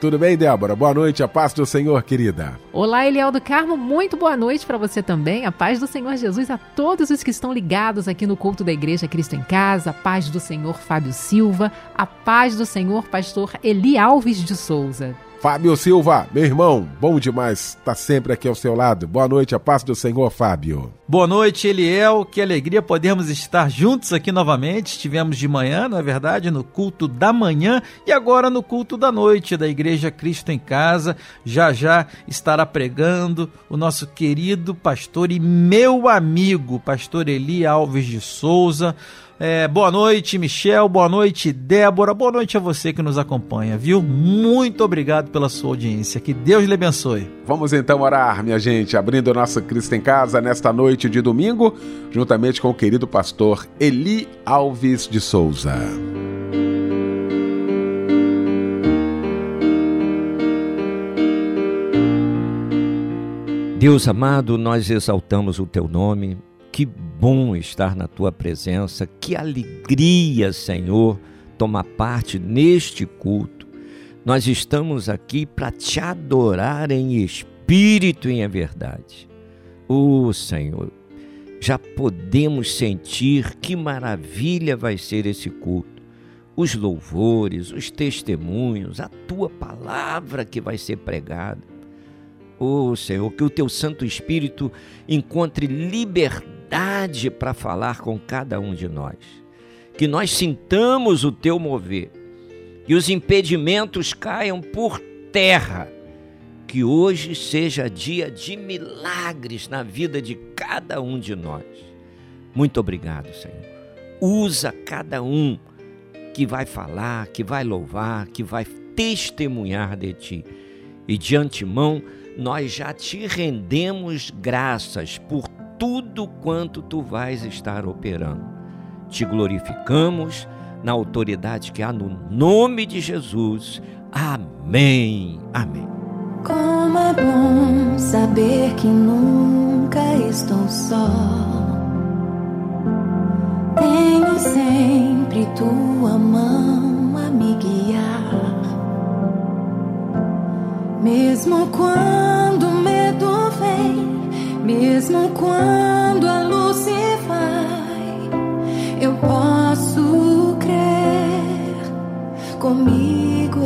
tudo bem, Débora? Boa noite, a paz do Senhor, querida. Olá, Eliel do Carmo, muito boa noite para você também. A paz do Senhor Jesus a todos os que estão ligados aqui no culto da Igreja Cristo em Casa. A paz do Senhor Fábio Silva. A paz do Senhor Pastor Eli Alves de Souza. Fábio Silva, meu irmão, bom demais estar tá sempre aqui ao seu lado. Boa noite, a paz do Senhor, Fábio. Boa noite, Eliel. Que alegria podermos estar juntos aqui novamente. Estivemos de manhã, na é verdade, no culto da manhã e agora no culto da noite da Igreja Cristo em Casa. Já já estará pregando o nosso querido pastor e meu amigo, pastor Eli Alves de Souza. É, boa noite, Michel. Boa noite, Débora. Boa noite a você que nos acompanha, viu? Muito obrigado pela sua audiência. Que Deus lhe abençoe. Vamos então orar, minha gente, abrindo o nosso Cristo em Casa nesta noite de domingo, juntamente com o querido pastor Eli Alves de Souza. Deus amado, nós exaltamos o teu nome que bom estar na tua presença, que alegria, Senhor, tomar parte neste culto. Nós estamos aqui para te adorar em espírito e em verdade. Oh, Senhor, já podemos sentir que maravilha vai ser esse culto. Os louvores, os testemunhos, a tua palavra que vai ser pregada. Oh, Senhor, que o teu Santo Espírito encontre liberdade para falar com cada um de nós. Que nós sintamos o teu mover, que os impedimentos caiam por terra. Que hoje seja dia de milagres na vida de cada um de nós. Muito obrigado, Senhor. Usa cada um que vai falar, que vai louvar, que vai testemunhar de ti. E de antemão, nós já te rendemos graças por tudo quanto tu vais estar operando. Te glorificamos na autoridade que há no nome de Jesus. Amém. Amém. Como é bom saber que nunca estou só. Tenho sempre tua mão a me guiar. Mesmo quando mesmo quando a luz se vai, eu posso crer. Comigo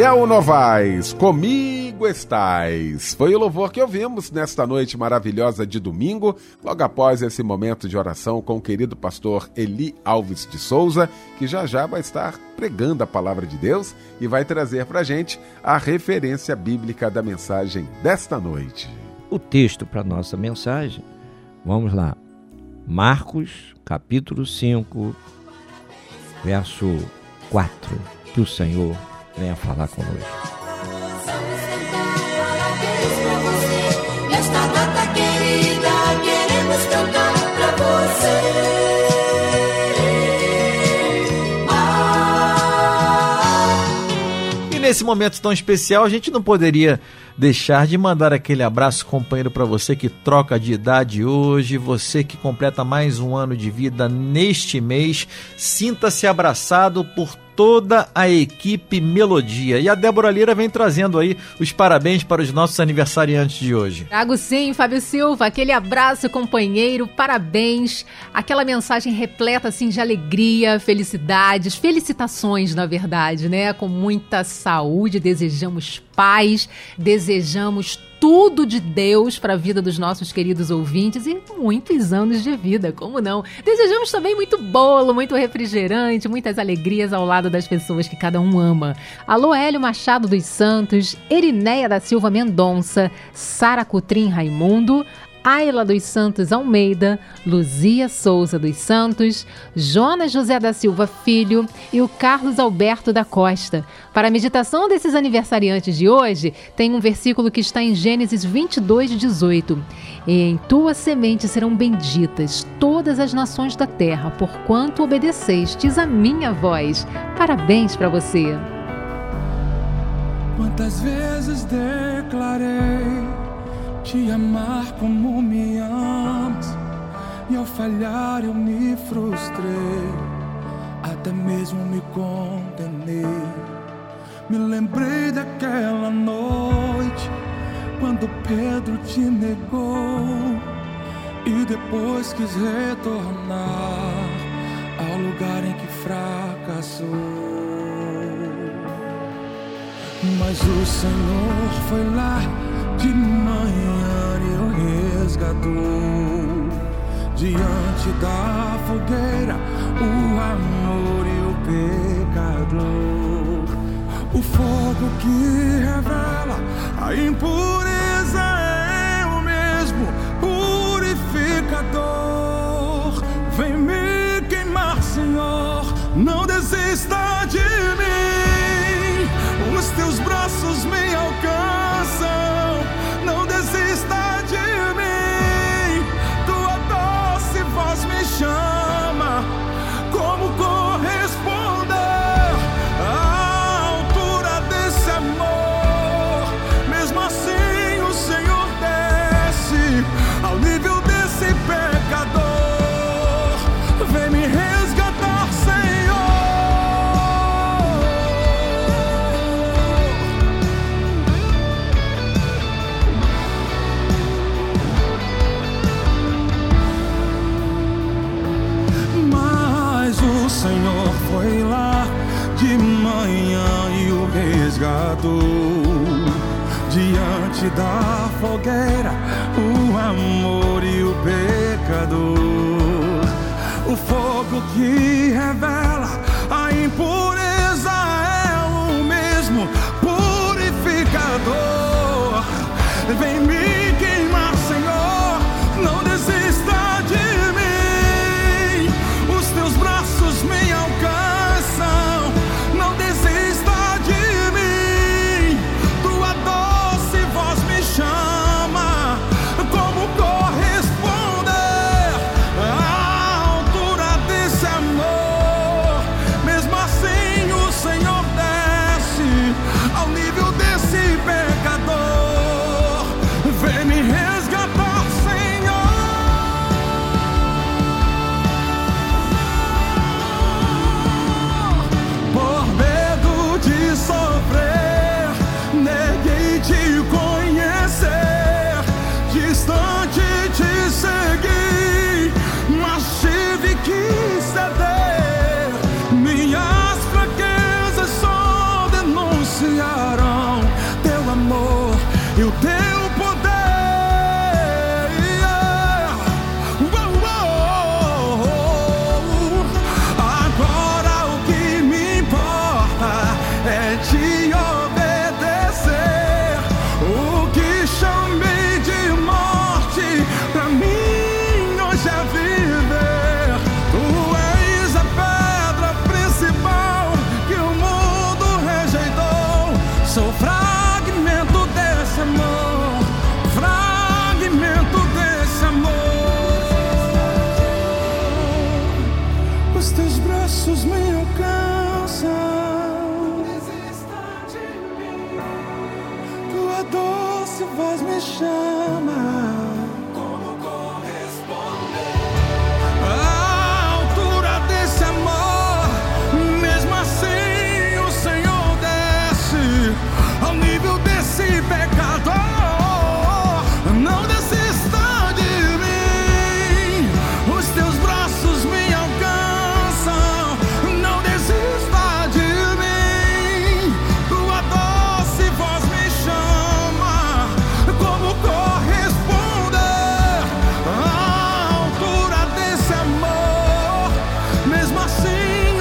Raquel Novaes, comigo estais. Foi o louvor que ouvimos nesta noite maravilhosa de domingo, logo após esse momento de oração com o querido pastor Eli Alves de Souza, que já já vai estar pregando a palavra de Deus e vai trazer para gente a referência bíblica da mensagem desta noite. O texto para nossa mensagem, vamos lá. Marcos, capítulo 5, verso 4. Que o Senhor venha falar conosco. E nesse momento tão especial, a gente não poderia deixar de mandar aquele abraço companheiro para você que troca de idade hoje, você que completa mais um ano de vida neste mês. Sinta-se abraçado por toda a equipe Melodia. E a Débora Lira vem trazendo aí os parabéns para os nossos aniversariantes de hoje. Trago sim, Fábio Silva, aquele abraço, companheiro, parabéns, aquela mensagem repleta assim de alegria, felicidades, felicitações, na verdade, né? Com muita saúde, desejamos paz, desejamos tudo de Deus para a vida dos nossos queridos ouvintes e muitos anos de vida, como não? Desejamos também muito bolo, muito refrigerante, muitas alegrias ao lado das pessoas que cada um ama. Alô Hélio Machado dos Santos, Erinéia da Silva Mendonça, Sara Cutrim Raimundo, Ayla dos Santos Almeida, Luzia Souza dos Santos, Jonas José da Silva Filho e o Carlos Alberto da Costa. Para a meditação desses aniversariantes de hoje, tem um versículo que está em Gênesis 22, 18. Em tua semente serão benditas todas as nações da terra, porquanto obedecestes a minha voz. Parabéns para você. Quantas vezes declarei te amar como me amas, e ao falhar eu me frustrei, até mesmo me condenei. Me lembrei daquela noite, quando Pedro te negou, e depois quis retornar ao lugar em que fracassou. Mas o Senhor foi lá de manhã e o resgatou. Diante da fogueira, o amor e o pecador. O fogo que revela a impureza é o mesmo purificador. Vem me queimar, Senhor, não desista de fogueira, o amor e o pecador. O fogo que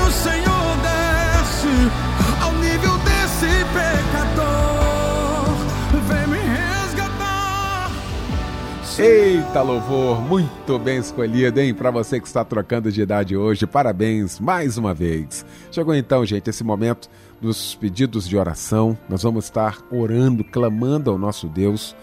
o Senhor desce ao nível desse pecador. Vem me resgatar. Eita louvor, muito bem escolhido, hein? Para você que está trocando de idade hoje, parabéns mais uma vez. Chegou então, gente, esse momento dos pedidos de oração. Nós vamos estar orando, clamando ao nosso Deus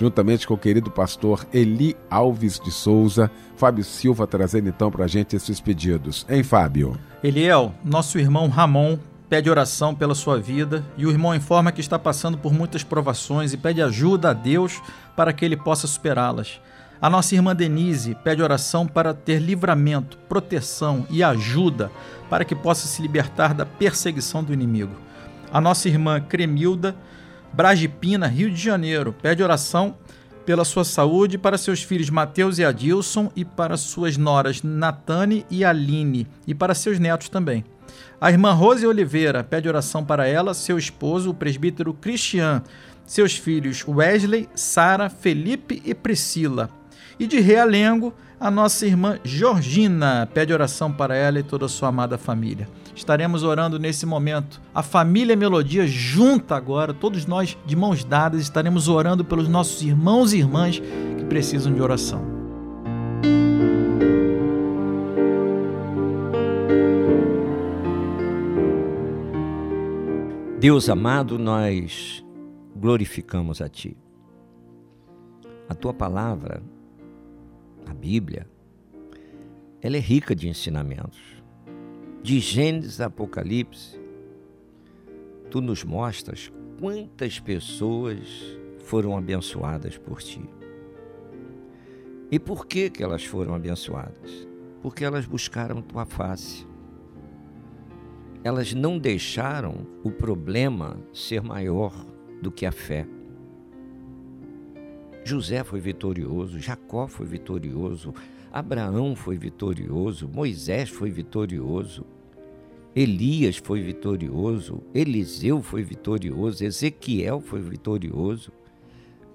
juntamente com o querido pastor Eli Alves de Souza, Fábio Silva trazendo então para a gente esses pedidos. Hein, Fábio? Eliel, nosso irmão Ramon pede oração pela sua vida e o irmão informa que está passando por muitas provações e pede ajuda a Deus para que ele possa superá-las. A nossa irmã Denise pede oração para ter livramento, proteção e ajuda para que possa se libertar da perseguição do inimigo. A nossa irmã Cremilda Bragipina, Rio de Janeiro, pede oração pela sua saúde para seus filhos Mateus e Adilson e para suas noras Natane e Aline e para seus netos também. A irmã Rose Oliveira pede oração para ela, seu esposo, o presbítero Cristian, seus filhos Wesley, Sara, Felipe e Priscila. E de Realengo, a nossa irmã Georgina pede oração para ela e toda a sua amada família. Estaremos orando nesse momento. A família Melodia junta agora, todos nós de mãos dadas, estaremos orando pelos nossos irmãos e irmãs que precisam de oração. Deus amado, nós glorificamos a Ti. A Tua palavra, a Bíblia, ela é rica de ensinamentos. De Gênesis a Apocalipse, Tu nos mostras quantas pessoas foram abençoadas por Ti. E por que, que elas foram abençoadas? Porque elas buscaram Tua face elas não deixaram o problema ser maior do que a fé. José foi vitorioso, Jacó foi vitorioso, Abraão foi vitorioso, Moisés foi vitorioso, Elias foi vitorioso, Eliseu foi vitorioso, Ezequiel foi vitorioso,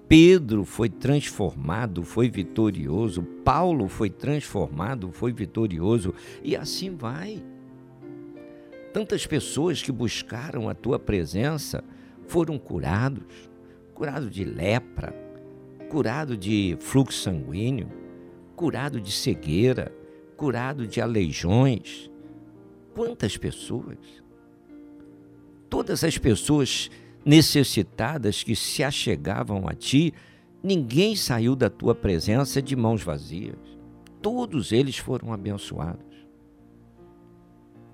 Pedro foi transformado, foi vitorioso, Paulo foi transformado, foi vitorioso, e assim vai. Tantas pessoas que buscaram a tua presença foram curados, curado de lepra, curado de fluxo sanguíneo, curado de cegueira, curado de aleijões. Quantas pessoas? Todas as pessoas necessitadas que se achegavam a ti, ninguém saiu da tua presença de mãos vazias. Todos eles foram abençoados.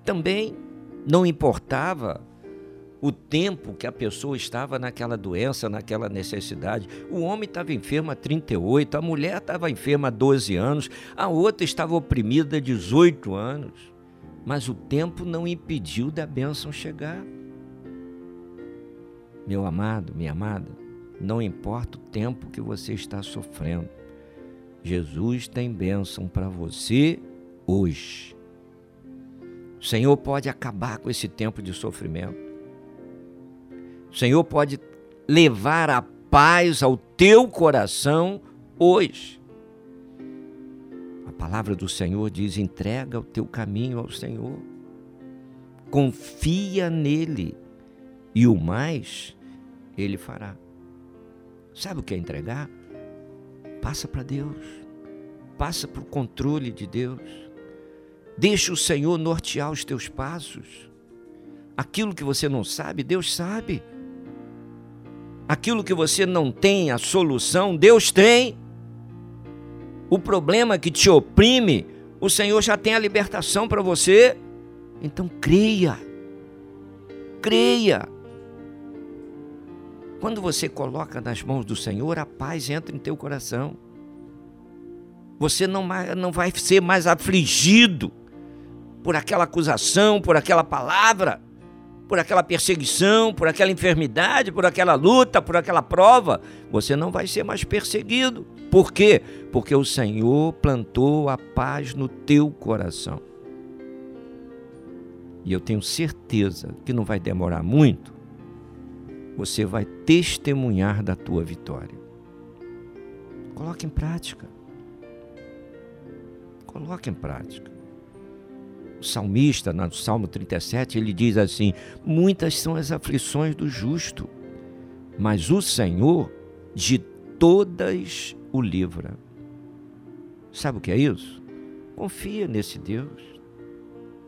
Também não importava o tempo que a pessoa estava naquela doença, naquela necessidade. O homem estava enfermo há 38, a mulher estava enferma há 12 anos, a outra estava oprimida há 18 anos. Mas o tempo não impediu da bênção chegar. Meu amado, minha amada, não importa o tempo que você está sofrendo, Jesus tem bênção para você hoje. O Senhor pode acabar com esse tempo de sofrimento. O Senhor pode levar a paz ao teu coração hoje. A palavra do Senhor diz: entrega o teu caminho ao Senhor. Confia nele e o mais ele fará. Sabe o que é entregar? Passa para Deus. Passa para o controle de Deus. Deixa o Senhor nortear os teus passos. Aquilo que você não sabe, Deus sabe. Aquilo que você não tem a solução, Deus tem. O problema que te oprime, o Senhor já tem a libertação para você. Então creia. Creia. Quando você coloca nas mãos do Senhor, a paz entra em teu coração. Você não, não vai ser mais afligido por aquela acusação, por aquela palavra, por aquela perseguição, por aquela enfermidade, por aquela luta, por aquela prova, você não vai ser mais perseguido. Por quê? Porque o Senhor plantou a paz no teu coração. E eu tenho certeza que não vai demorar muito, você vai testemunhar da tua vitória. Coloque em prática. Coloque em prática salmista, no Salmo 37, ele diz assim: Muitas são as aflições do justo, mas o Senhor de todas o livra. Sabe o que é isso? Confia nesse Deus.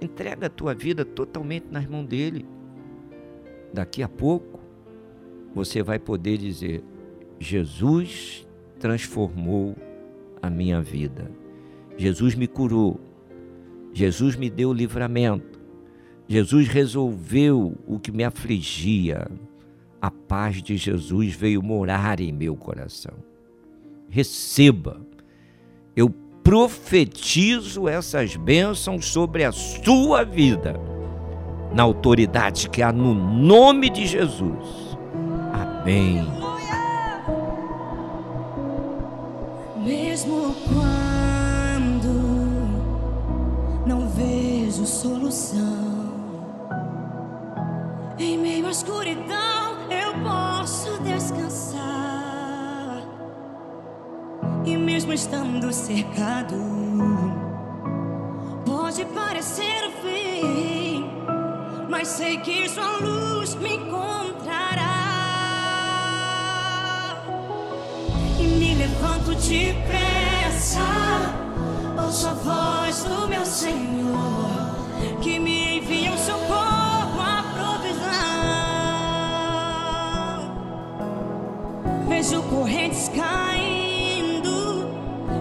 Entrega a tua vida totalmente nas mãos dele. Daqui a pouco você vai poder dizer: Jesus transformou a minha vida. Jesus me curou. Jesus me deu livramento. Jesus resolveu o que me afligia. A paz de Jesus veio morar em meu coração. Receba. Eu profetizo essas bênçãos sobre a sua vida, na autoridade que há no nome de Jesus. Amém. Mesmo solução, em meio à escuridão eu posso descansar. E mesmo estando cercado, pode parecer o fim, mas sei que sua luz me encontrará. e me levanto depressa. Ouço a voz do meu Senhor que me envia o socorro, a provisão. Vejo correntes caindo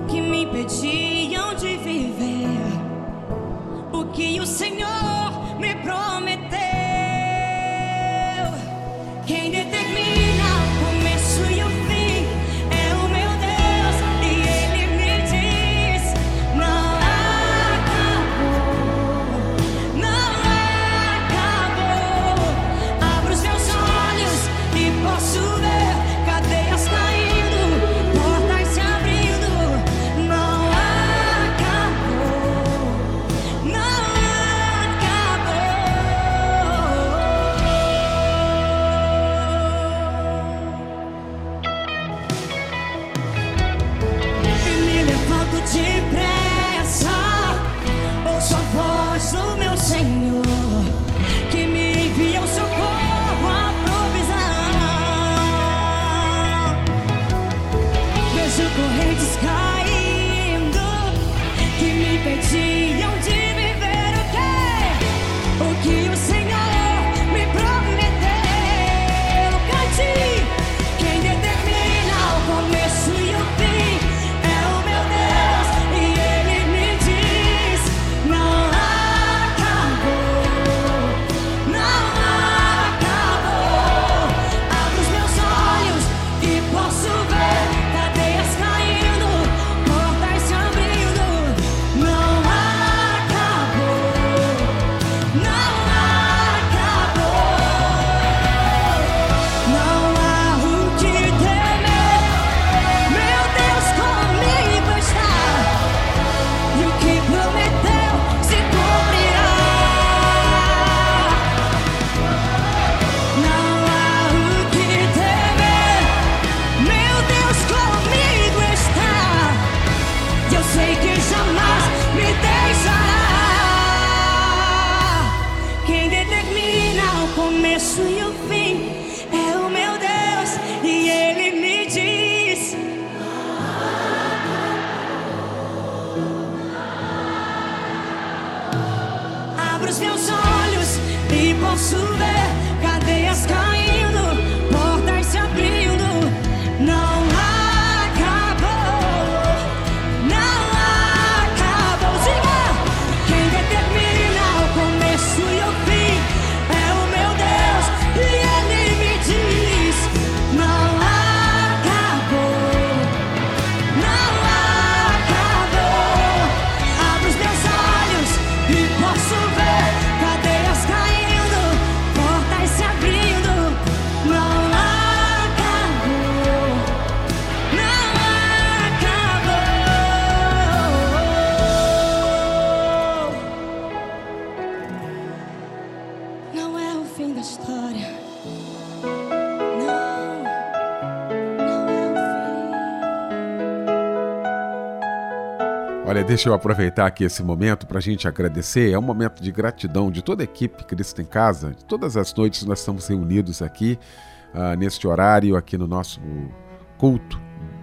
que me impediam de viver o que o Senhor começo e o fim deixa eu aproveitar aqui esse momento para a gente agradecer. É um momento de gratidão de toda a equipe Cristo em Casa. Todas as noites nós estamos reunidos aqui, ah, neste horário, aqui no nosso culto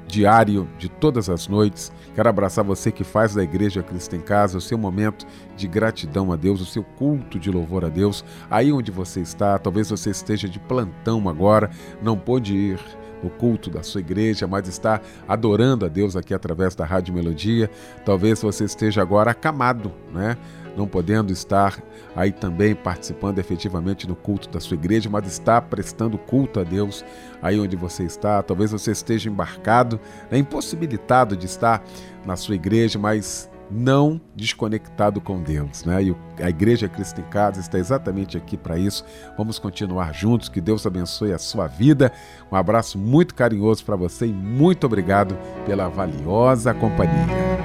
diário de todas as noites. Quero abraçar você que faz da Igreja Cristo em Casa o seu momento de gratidão a Deus, o seu culto de louvor a Deus. Aí onde você está, talvez você esteja de plantão agora, não pôde ir no culto da sua igreja, mas está adorando a Deus aqui através da Rádio Melodia. Talvez você esteja agora acamado, né? Não podendo estar aí também participando efetivamente no culto da sua igreja, mas está prestando culto a Deus aí onde você está. Talvez você esteja embarcado, né? impossibilitado de estar na sua igreja, mas não desconectado com Deus, né? E a Igreja Cristo em Casa está exatamente aqui para isso. Vamos continuar juntos. Que Deus abençoe a sua vida. Um abraço muito carinhoso para você e muito obrigado pela valiosa companhia.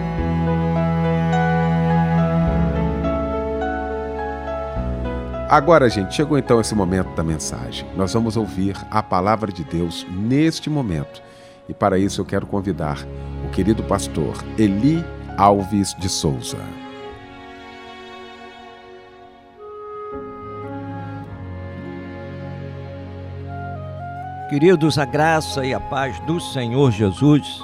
Agora, gente, chegou então esse momento da mensagem. Nós vamos ouvir a palavra de Deus neste momento. E para isso eu quero convidar o querido pastor Eli Alves de Souza. Queridos, a graça e a paz do Senhor Jesus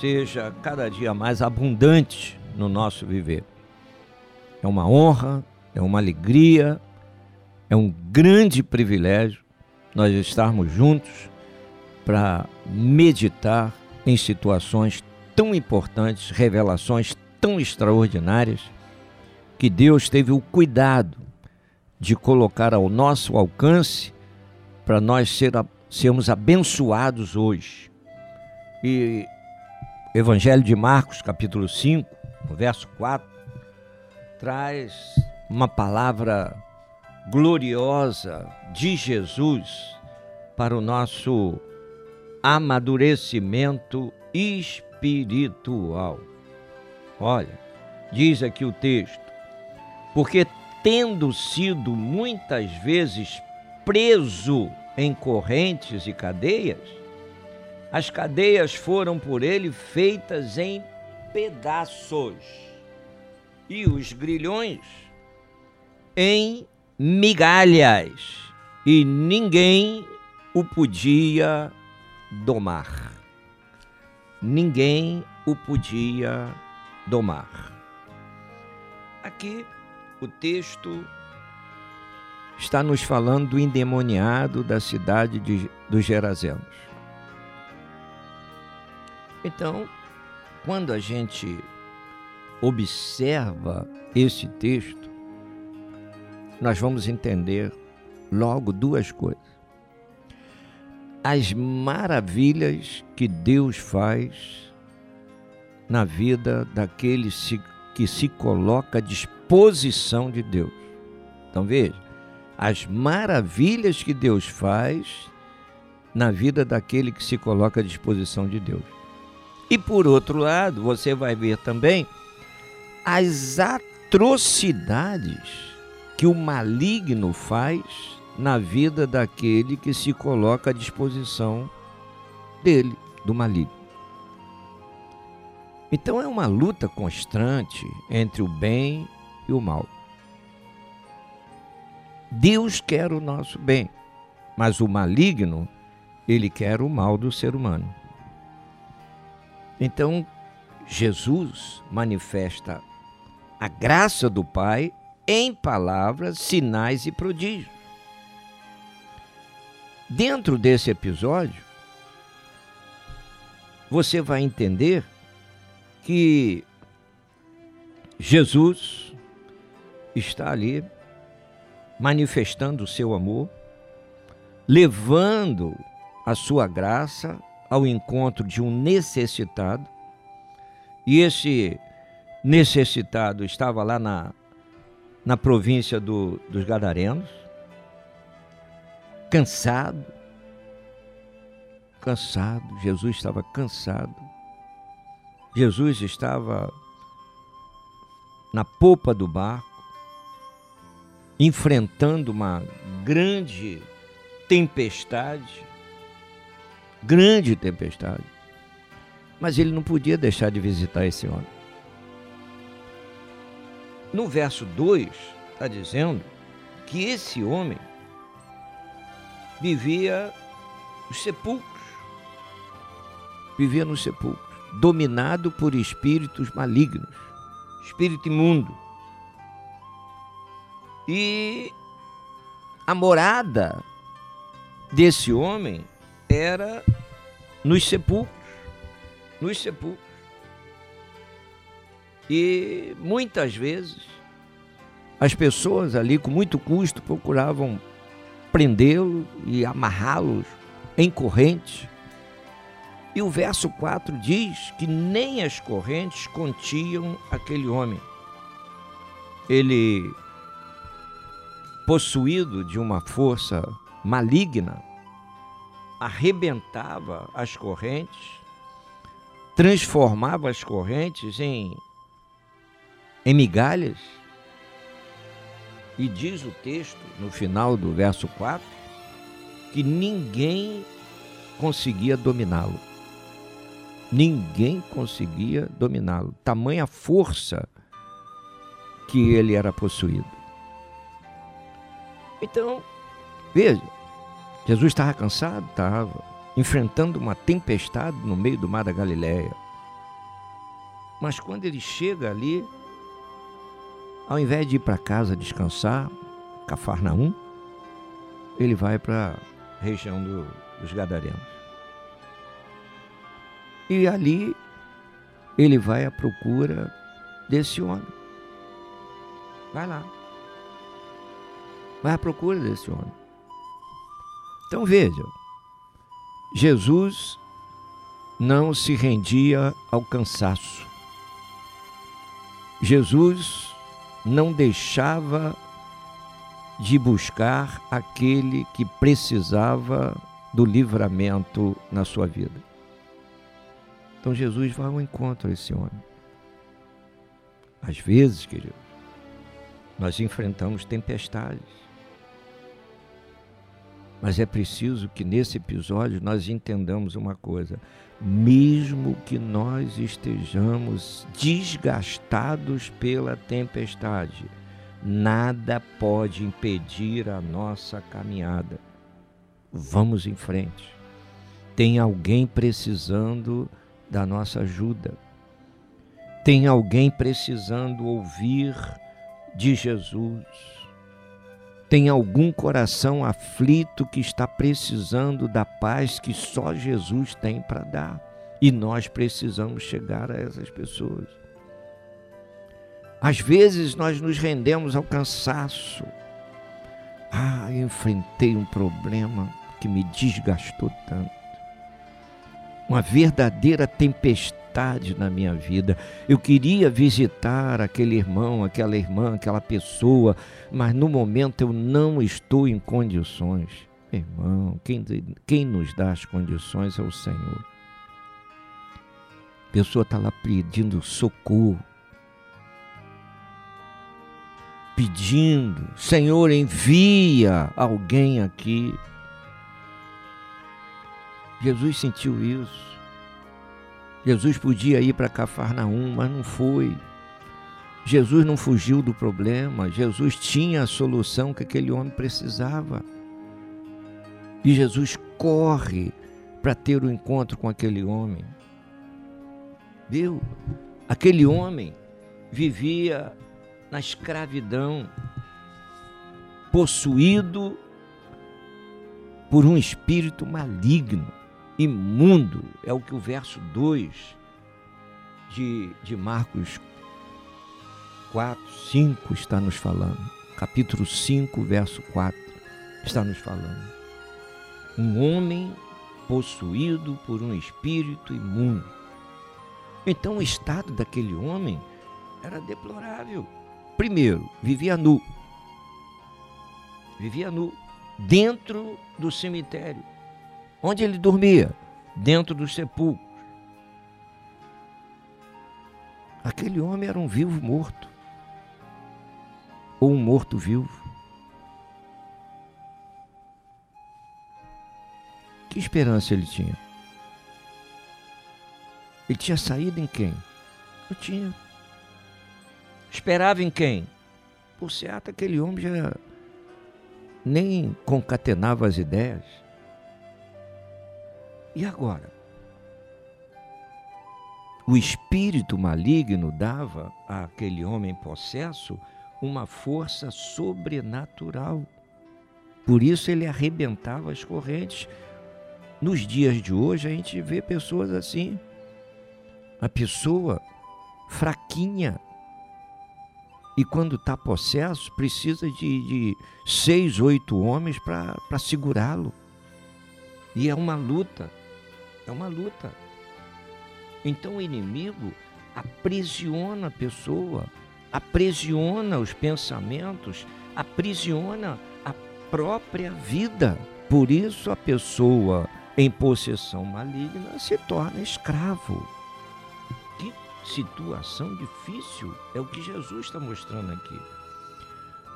seja cada dia mais abundante no nosso viver. É uma honra, é uma alegria, é um grande privilégio nós estarmos juntos para meditar em situações tão importantes, revelações tão extraordinárias que Deus teve o cuidado de colocar ao nosso alcance para nós ser, sermos abençoados hoje. E Evangelho de Marcos, capítulo 5, no verso 4, traz uma palavra gloriosa de Jesus para o nosso amadurecimento espiritual. Olha, diz aqui o texto: porque tendo sido muitas vezes preso em correntes e cadeias, as cadeias foram por ele feitas em pedaços e os grilhões em migalhas, e ninguém o podia domar. Ninguém o podia domar. Aqui o texto está nos falando do endemoniado da cidade de, dos Gerazenos. Então, quando a gente observa esse texto, nós vamos entender logo duas coisas. As maravilhas que Deus faz na vida daquele que se coloca à disposição de Deus. Então veja, as maravilhas que Deus faz na vida daquele que se coloca à disposição de Deus. E por outro lado, você vai ver também as atrocidades que o maligno faz na vida daquele que se coloca à disposição dele, do maligno. Então é uma luta constante entre o bem e o mal. Deus quer o nosso bem, mas o maligno, ele quer o mal do ser humano. Então, Jesus manifesta a graça do Pai em palavras, sinais e prodígios. Dentro desse episódio, você vai entender que Jesus está ali manifestando o seu amor, levando a sua graça ao encontro de um necessitado, e esse necessitado estava lá na, na província do, dos Gadarenos, cansado, cansado, Jesus estava cansado, Jesus estava na popa do barco, enfrentando uma grande tempestade, grande tempestade, mas ele não podia deixar de visitar esse homem. No verso 2, está dizendo que esse homem vivia os sepulcros. vivia nos sepulcros, dominado por espíritos malignos, espírito imundo. E a morada desse homem era nos sepulcros, nos sepulcros. E muitas vezes as pessoas ali com muito custo procuravam prendê-lo e amarrá-los em correntes. E o verso 4 diz que nem as correntes continham aquele homem. Ele, possuído de uma força maligna, arrebentava as correntes, transformava as correntes em, em migalhas. E diz o texto, no final do verso 4, que ninguém conseguia dominá-lo. Ninguém conseguia dominá-lo. Tamanha força que ele era possuído. Então, veja, Jesus estava cansado? Estava. Enfrentando uma tempestade no meio do mar da Galileia. Mas quando ele chega ali, ao invés de ir para casa descansar, Cafarnaum, ele vai para a região do, dos Gadarenos. E ali ele vai à procura desse homem. Vai lá. Vai à procura desse homem. Então vejam, Jesus não se rendia ao cansaço. Jesus não deixava de buscar aquele que precisava do livramento na sua vida. Então Jesus vai ao encontro a esse homem. Às vezes, querido, nós enfrentamos tempestades. Mas é preciso que nesse episódio nós entendamos uma coisa: mesmo que nós estejamos desgastados pela tempestade, nada pode impedir a nossa caminhada. Vamos em frente. Tem alguém precisando da nossa ajuda. Tem alguém precisando ouvir de Jesus. Tem algum coração aflito que está precisando da paz que só Jesus tem para dar. E nós precisamos chegar a essas pessoas. Às vezes nós nos rendemos ao cansaço. Ah, eu enfrentei um problema que me desgastou tanto. Uma verdadeira tempestade na minha vida. Eu queria visitar aquele irmão, aquela irmã, aquela pessoa, mas no momento eu não estou em condições. Irmão, quem, quem nos dá as condições é o Senhor. A pessoa está lá pedindo socorro, pedindo, Senhor, envia alguém aqui. Jesus sentiu isso. Jesus podia ir para Cafarnaum, mas não foi. Jesus não fugiu do problema. Jesus tinha a solução que aquele homem precisava. E Jesus corre para ter o um encontro com aquele homem. Viu? Aquele homem vivia na escravidão, possuído por um espírito maligno, imundo. É o que o verso 2 de, de Marcos 4, 5 está nos falando. Capítulo 5, verso 4 está nos falando. Um homem possuído por um espírito imundo. Então o estado daquele homem era deplorável. Primeiro, vivia nu. Vivia nu dentro do cemitério. Onde ele dormia? Dentro dos sepulcros. Aquele homem era um vivo morto. Ou um morto vivo. Que esperança ele tinha? Ele tinha saído em quem? Não tinha. Esperava em quem? Por certo, aquele homem já nem concatenava as ideias. E agora? o espírito maligno dava àquele homem possesso uma força sobrenatural. Por isso ele arrebentava as correntes. Nos dias de hoje a gente vê pessoas assim. A pessoa fraquinha. E quando está possesso, precisa de, de seis, oito homens para segurá-lo. E é uma luta. É uma luta. Então o inimigo aprisiona a pessoa, aprisiona os pensamentos, aprisiona a própria vida. Por isso a pessoa em possessão maligna se torna escravo. Que situação difícil é o que Jesus está mostrando aqui.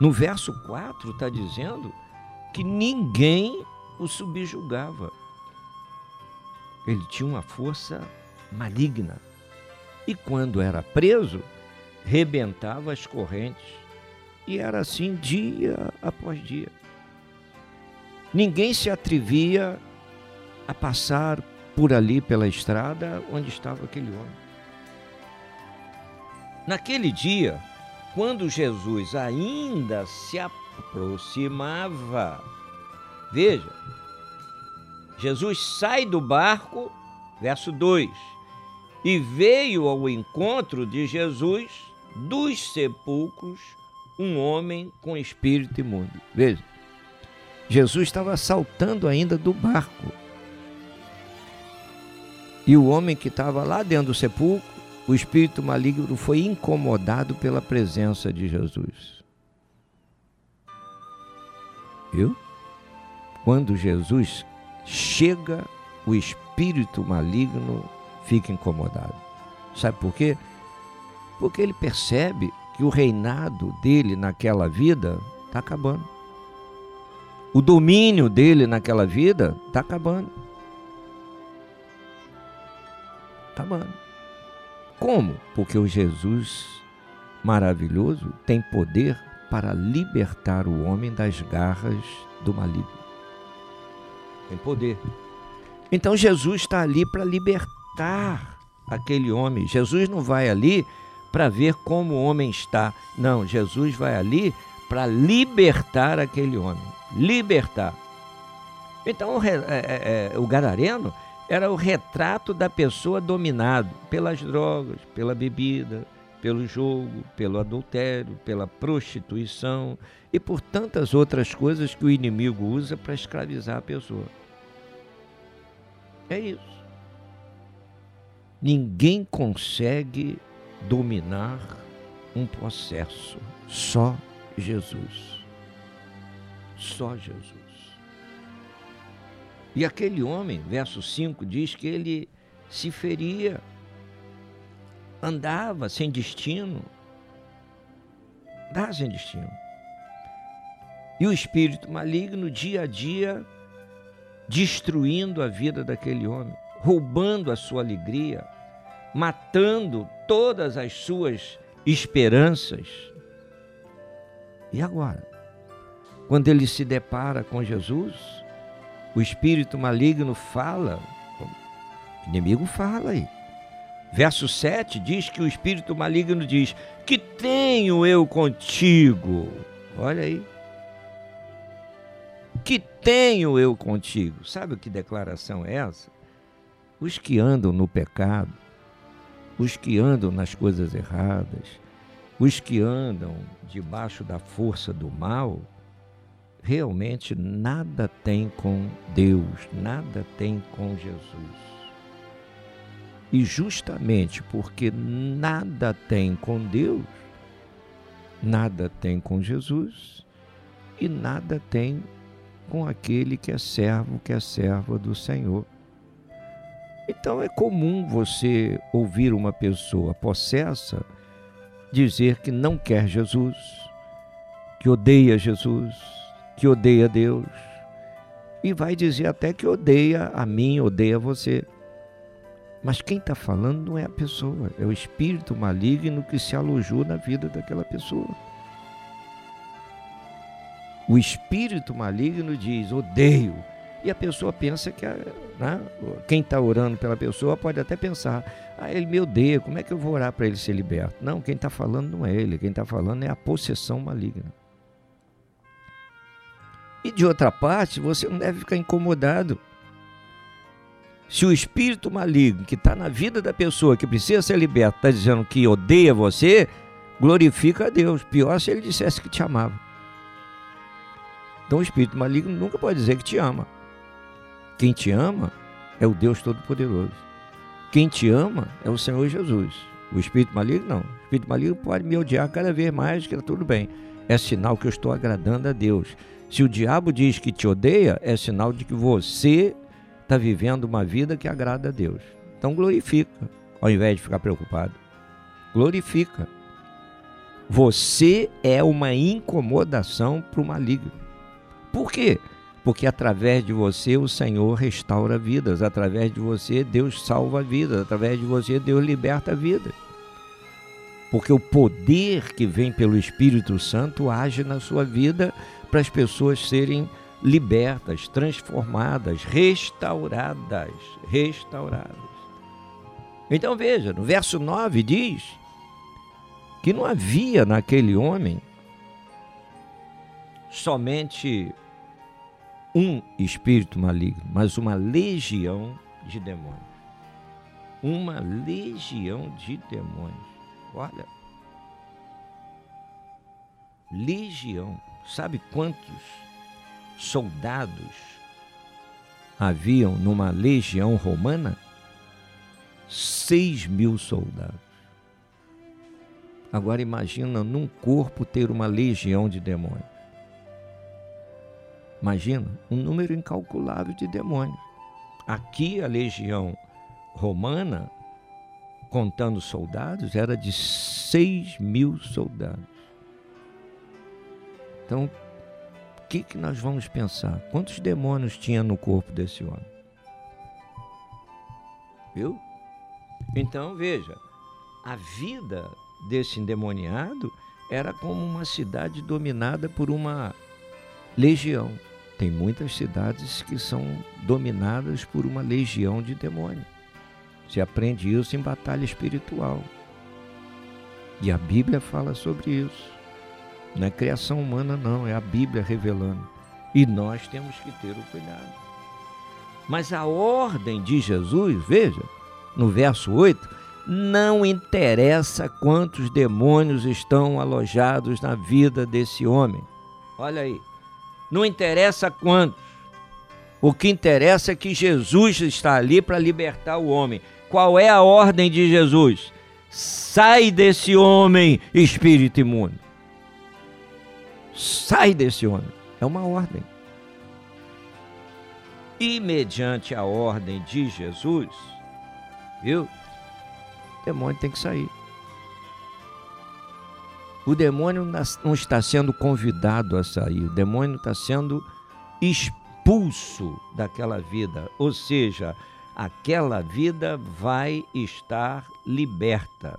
No verso 4 está dizendo que ninguém o subjugava. Ele tinha uma força maligna. E quando era preso, rebentava as correntes. E era assim dia após dia. Ninguém se atrevia a passar por ali pela estrada onde estava aquele homem. Naquele dia, quando Jesus ainda se aproximava, veja, Jesus sai do barco, verso 2, e veio ao encontro de Jesus dos sepulcros um homem com espírito imundo. Veja, Jesus estava saltando ainda do barco. E o homem que estava lá dentro do sepulcro, o espírito maligno foi incomodado pela presença de Jesus. Viu? Quando Jesus chega, o espírito maligno fica incomodado. Sabe por quê? Porque ele percebe que o reinado dele naquela vida está acabando. O domínio dele naquela vida está acabando. Está acabando. Como? Porque o Jesus maravilhoso tem poder para libertar o homem das garras do maligno. Tem poder. Então Jesus está ali para libertar aquele homem. Jesus não vai ali para ver como o homem está. Não, Jesus vai ali para libertar aquele homem. Libertar. Então é- é- é, o gadareno era o retrato da pessoa dominado pelas drogas, pela bebida, pelo jogo, pelo adultério, pela prostituição e por tantas outras coisas que o inimigo usa para escravizar a pessoa. É isso. Ninguém consegue dominar um processo, só Jesus. Só Jesus. E aquele homem, verso 5, diz que ele se feria, andava sem destino, andava sem destino. E o espírito maligno, dia a dia, destruindo a vida daquele homem, roubando a sua alegria, matando todas as suas esperanças. E agora? Quando ele se depara com Jesus, o espírito maligno fala, o inimigo fala aí. Verso 7 diz que o espírito maligno diz: Que tenho eu contigo? Olha aí. Que tenho eu contigo? Sabe que declaração é essa? Os que andam no pecado, os que andam nas coisas erradas, os que andam debaixo da força do mal, realmente nada tem com Deus, nada tem com Jesus. E justamente porque nada tem com Deus, nada tem com Jesus e nada tem com aquele que é servo, que é serva do Senhor. Então é comum você ouvir uma pessoa possessa dizer que não quer Jesus, que odeia Jesus, que odeia Deus, e vai dizer até que odeia a mim, odeia você. Mas quem está falando não é a pessoa, é o espírito maligno que se alojou na vida daquela pessoa. O espírito maligno diz: odeio, E a pessoa pensa que né, quem está orando pela pessoa pode até pensar: ah, ele me odeia, como é que eu vou orar para ele ser liberto? Não, quem está falando não é ele, quem está falando é a possessão maligna. E de outra parte, você não deve ficar incomodado. Se o espírito maligno que está na vida da pessoa que precisa ser liberto está dizendo que odeia você, glorifica a Deus. Pior se ele dissesse que te amava. Então o espírito maligno nunca pode dizer que te ama. Quem te ama é o Deus Todo-Poderoso. Quem te ama é o Senhor Jesus. O espírito maligno não. O espírito maligno pode me odiar cada vez mais, que está tudo bem. É sinal que eu estou agradando a Deus. Se o diabo diz que te odeia, é sinal de que você está vivendo uma vida que agrada a Deus. Então glorifica, ao invés de ficar preocupado. Glorifica. Você é uma incomodação para o maligno. Por quê? Porque através de você o Senhor restaura vidas, através de você Deus salva vidas, através de você Deus liberta vidas. Porque o poder que vem pelo Espírito Santo age na sua vida para as pessoas serem libertas, transformadas, restauradas, restauradas. Então veja, no verso 9 diz que não havia naquele homem somente um espírito maligno, mas uma legião de demônios. Uma legião de demônios. Olha. Legião. Sabe quantos soldados haviam numa legião romana? Seis mil soldados. Agora imagina num corpo ter uma legião de demônios. Imagina um número incalculável de demônios. Aqui a legião romana, contando soldados, era de 6 mil soldados. Então, que, que nós vamos pensar? Quantos demônios tinha no corpo desse homem? Viu? Então, veja, a vida desse endemoniado era como uma cidade dominada por uma legião. Tem muitas cidades que são dominadas por uma legião de demônios. Se aprende isso em batalha espiritual. E a Bíblia fala sobre isso. Não é criação humana, não, é a Bíblia revelando. E nós temos que ter o cuidado. Mas a ordem de Jesus, veja, no verso 8, não interessa quantos demônios estão alojados na vida desse homem. Olha aí. Não interessa quantos. O que interessa é que Jesus está ali para libertar o homem. Qual é a ordem de Jesus? Sai desse homem, espírito imundo. Sai desse homem. É uma ordem. E mediante a ordem de Jesus, viu? O demônio tem que sair. O demônio não está sendo convidado a sair, o demônio está sendo expulso daquela vida. Ou seja, aquela vida vai estar liberta.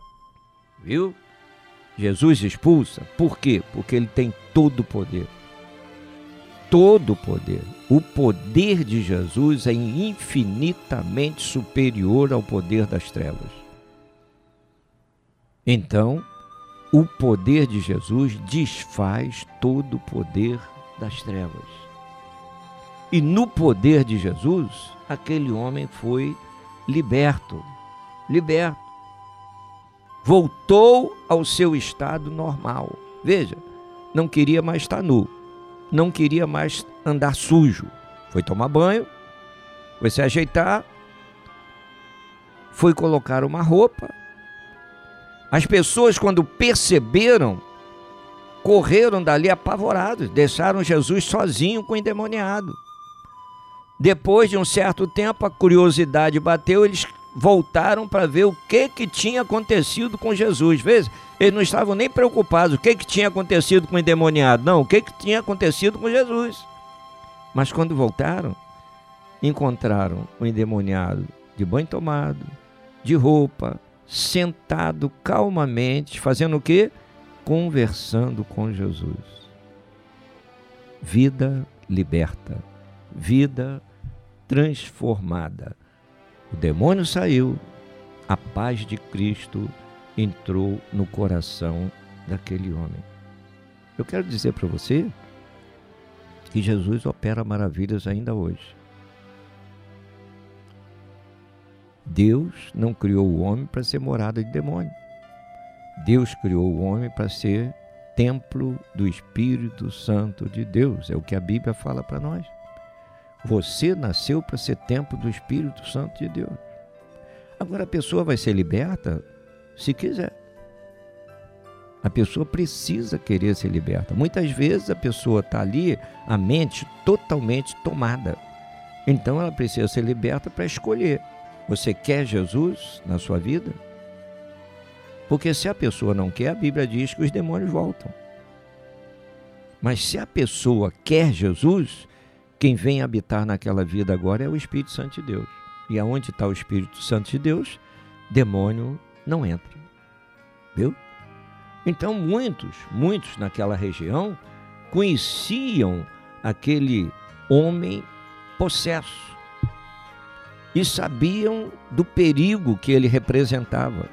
Viu? Jesus expulsa. Por quê? Porque ele tem todo o poder. Todo o poder. O poder de Jesus é infinitamente superior ao poder das trevas. Então, o poder de Jesus desfaz todo o poder das trevas. E no poder de Jesus, aquele homem foi liberto. Liberto. Voltou ao seu estado normal. Veja, não queria mais estar nu. Não queria mais andar sujo. Foi tomar banho, foi se ajeitar, foi colocar uma roupa, as pessoas, quando perceberam, correram dali apavorados, deixaram Jesus sozinho com o endemoniado. Depois de um certo tempo, a curiosidade bateu, eles voltaram para ver o que, que tinha acontecido com Jesus. Veja, eles não estavam nem preocupados o que, que tinha acontecido com o endemoniado, não, o que, que tinha acontecido com Jesus. Mas quando voltaram, encontraram o endemoniado de banho tomado, de roupa, sentado calmamente, fazendo o quê? Conversando com Jesus. Vida liberta. vida transformada. O demônio saiu, a paz de Cristo entrou no coração daquele homem. Eu quero dizer para você que Jesus opera maravilhas ainda hoje. Deus não criou o homem para ser morada de demônio. Deus criou o homem para ser templo do Espírito Santo de Deus. É o que a Bíblia fala para nós. Você nasceu para ser templo do Espírito Santo de Deus. Agora a pessoa vai ser liberta se quiser. A pessoa precisa querer ser liberta. Muitas vezes a pessoa está ali, a mente totalmente tomada. Então ela precisa ser liberta para escolher. Você quer Jesus na sua vida? Porque se a pessoa não quer, a Bíblia diz que os demônios voltam. Mas se a pessoa quer Jesus, quem vem habitar naquela vida agora é o Espírito Santo de Deus. E aonde está o Espírito Santo de Deus, demônio não entra. Viu? Então muitos, muitos naquela região conheciam aquele homem possesso e sabiam do perigo que ele representava.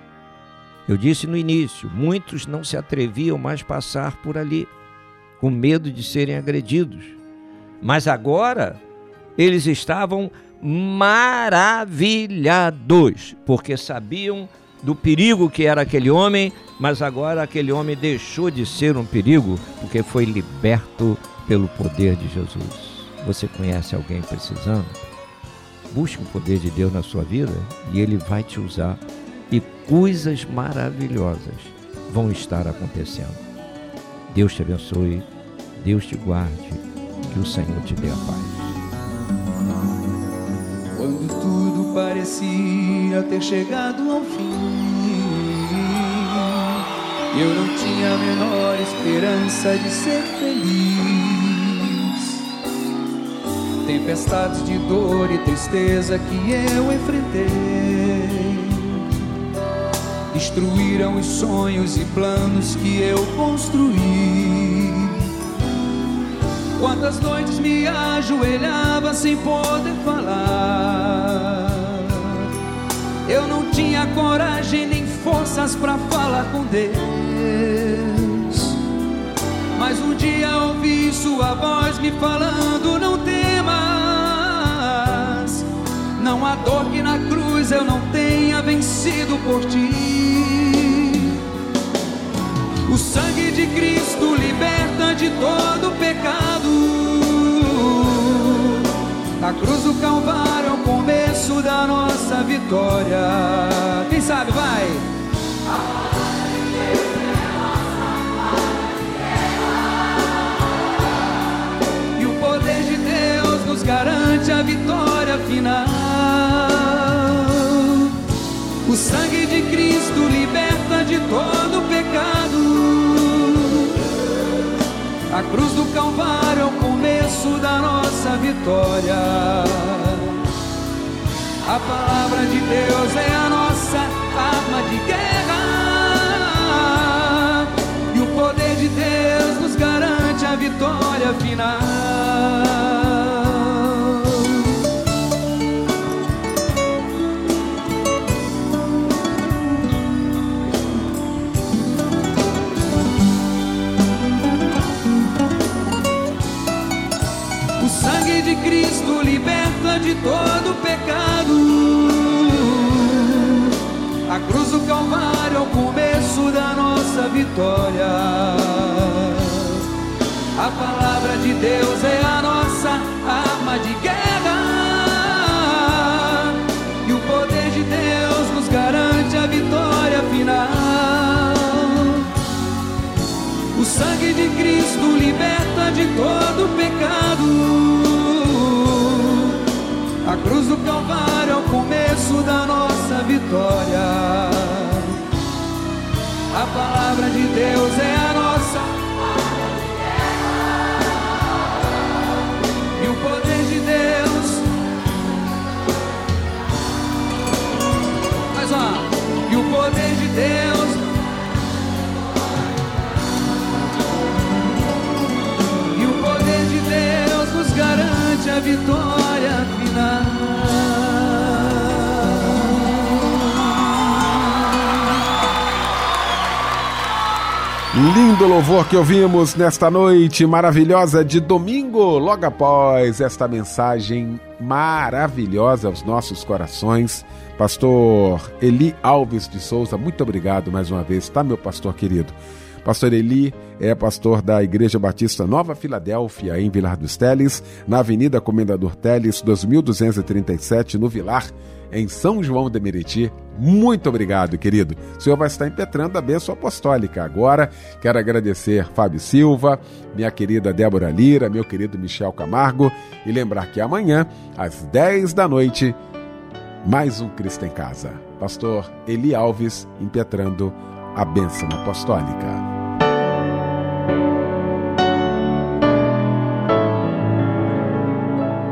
Eu disse no início, muitos não se atreviam mais passar por ali, com medo de serem agredidos. Mas agora eles estavam maravilhados, porque sabiam do perigo que era aquele homem, mas agora aquele homem deixou de ser um perigo, porque foi liberto pelo poder de Jesus. Você conhece alguém precisando? Busque o poder de Deus na sua vida e ele vai te usar e coisas maravilhosas vão estar acontecendo. Deus te abençoe, Deus te guarde, que o Senhor te dê a paz. Quando tudo parecia ter chegado ao fim, eu não tinha a menor esperança de ser feliz. Tempestades de dor e tristeza que eu enfrentei destruíram os sonhos e planos que eu construí. Quantas noites me ajoelhava sem poder falar. Eu não tinha coragem nem forças para falar com Deus. Mas um dia ouvi sua voz me falando: Não temas. Não há dor que na cruz eu não tenha vencido por ti. O sangue de Cristo liberta de todo pecado. A cruz do Calvário é o começo da nossa vitória. Quem sabe, vai! E o poder de Deus nos garante a vitória final. Cruz do Calvário é o começo da nossa vitória. A palavra de Deus é a nossa arma de guerra. E o poder de Deus nos garante a vitória final. Pecado. A cruz do Calvário é o começo da nossa vitória. A palavra de Deus cruz do Calvário é o começo da nossa vitória. A palavra de Deus é a nossa. E o poder de Deus. Mas ó, e o poder de Deus E o poder de Deus nos garante a vitória. Lindo louvor que ouvimos nesta noite maravilhosa de domingo, logo após esta mensagem maravilhosa aos nossos corações. Pastor Eli Alves de Souza, muito obrigado mais uma vez, tá, meu pastor querido? Pastor Eli é pastor da Igreja Batista Nova Filadélfia, em Vilar dos Teles, na Avenida Comendador Teles, 2237, no Vilar, em São João de Meriti. Muito obrigado, querido. O senhor vai estar impetrando a bênção apostólica. Agora, quero agradecer Fábio Silva, minha querida Débora Lira, meu querido Michel Camargo e lembrar que amanhã, às 10 da noite, mais um Cristo em Casa. Pastor Eli Alves impetrando a bênção apostólica.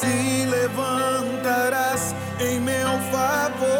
Se levantarás em meu favor.